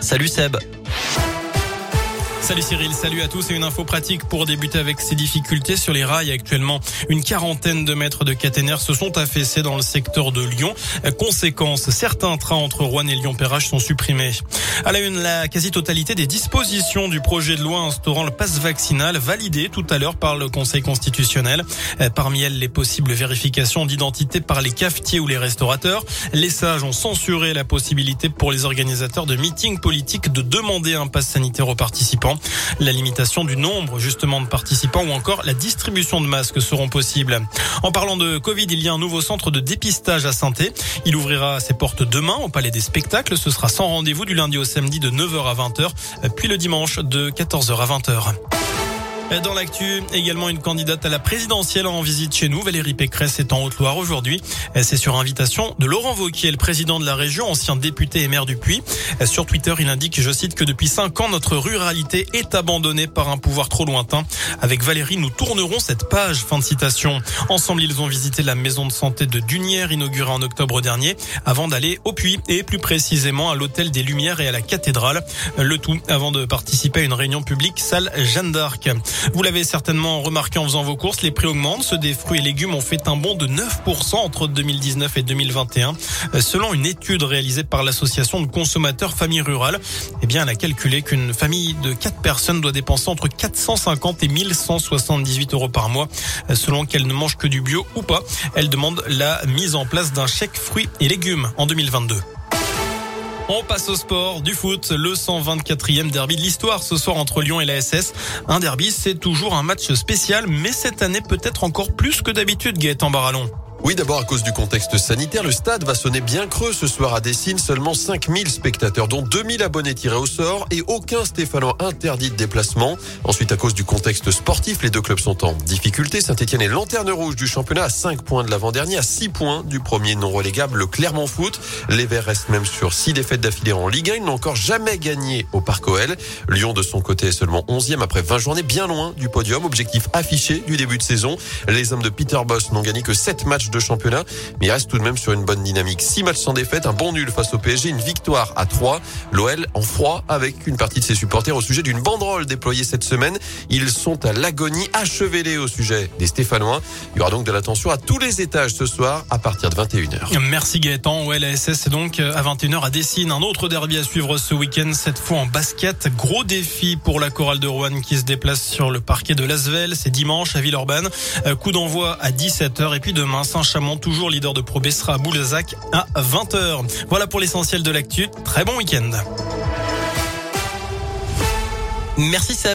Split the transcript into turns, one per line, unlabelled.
Salut Seb.
Salut Cyril, salut à tous et une info pratique pour débuter avec ces difficultés sur les rails. Actuellement, une quarantaine de mètres de caténaires se sont affaissés dans le secteur de Lyon. Conséquence, certains trains entre Rouen et Lyon-Perrache sont supprimés. À la une, la quasi-totalité des dispositions du projet de loi instaurant le passe vaccinal validé tout à l'heure par le Conseil constitutionnel. Parmi elles, les possibles vérifications d'identité par les cafetiers ou les restaurateurs. Les sages ont censuré la possibilité pour les organisateurs de meetings politiques de demander un passe sanitaire aux participants. La limitation du nombre justement de participants ou encore la distribution de masques seront possibles. En parlant de Covid, il y a un nouveau centre de dépistage à Santé. Il ouvrira ses portes demain au Palais des Spectacles. Ce sera sans rendez-vous du lundi au samedi de 9h à 20h, puis le dimanche de 14h à 20h. Dans l'actu, également une candidate à la présidentielle en visite chez nous. Valérie Pécresse est en Haute-Loire aujourd'hui. C'est sur invitation de Laurent Vauquier, le président de la région, ancien député et maire du Puy. Sur Twitter, il indique, je cite, que depuis cinq ans, notre ruralité est abandonnée par un pouvoir trop lointain. Avec Valérie, nous tournerons cette page. Fin de citation. Ensemble, ils ont visité la maison de santé de Dunière, inaugurée en octobre dernier, avant d'aller au Puy et plus précisément à l'hôtel des Lumières et à la cathédrale. Le tout avant de participer à une réunion publique salle Jeanne d'Arc. Vous l'avez certainement remarqué en faisant vos courses, les prix augmentent. Ceux des fruits et légumes ont fait un bond de 9% entre 2019 et 2021. Selon une étude réalisée par l'association de consommateurs Famille Rurale, eh bien, elle a calculé qu'une famille de 4 personnes doit dépenser entre 450 et 1178 euros par mois, selon qu'elle ne mange que du bio ou pas. Elle demande la mise en place d'un chèque fruits et légumes en 2022. On passe au sport, du foot, le 124e derby de l'histoire ce soir entre Lyon et la SS. Un derby, c'est toujours un match spécial, mais cette année peut-être encore plus que d'habitude, Gaëtan Barallon.
Oui, d'abord à cause du contexte sanitaire, le stade va sonner bien creux ce soir à Dessine. Seulement 5000 spectateurs, dont 2000 abonnés tirés au sort et aucun Stéphanois interdit de déplacement. Ensuite, à cause du contexte sportif, les deux clubs sont en difficulté. Saint-Etienne est lanterne rouge du championnat à 5 points de l'avant-dernier, à 6 points du premier non relégable, le Clermont Foot. Les Verts restent même sur 6 défaites d'affilée en Ligue 1. Ils n'ont encore jamais gagné au Parc OL. Lyon, de son côté, est seulement 11e après 20 journées, bien loin du podium. Objectif affiché du début de saison. Les hommes de Peter Boss n'ont gagné que 7 matchs de championnat, mais il reste tout de même sur une bonne dynamique. Six matchs sans défaite, un bon nul face au PSG, une victoire à 3. L'OL en froid avec une partie de ses supporters au sujet d'une banderole déployée cette semaine. Ils sont à l'agonie, achevelés au sujet des Stéphanois. Il y aura donc de l'attention à tous les étages ce soir à partir de 21h.
Merci Gaëtan. Ouais, la SS est donc à 21h à Dessine. Un autre derby à suivre ce week-end, cette fois en basket. Gros défi pour la chorale de Rouen qui se déplace sur le parquet de Lasvel. C'est dimanche à Villeurbanne. Coup d'envoi à 17h et puis demain, Saint-Chamond, toujours leader de Pro B, sera à Boulzac à 20h. Voilà pour l'essentiel de l'actu. Très bon week-end.
Merci Seb.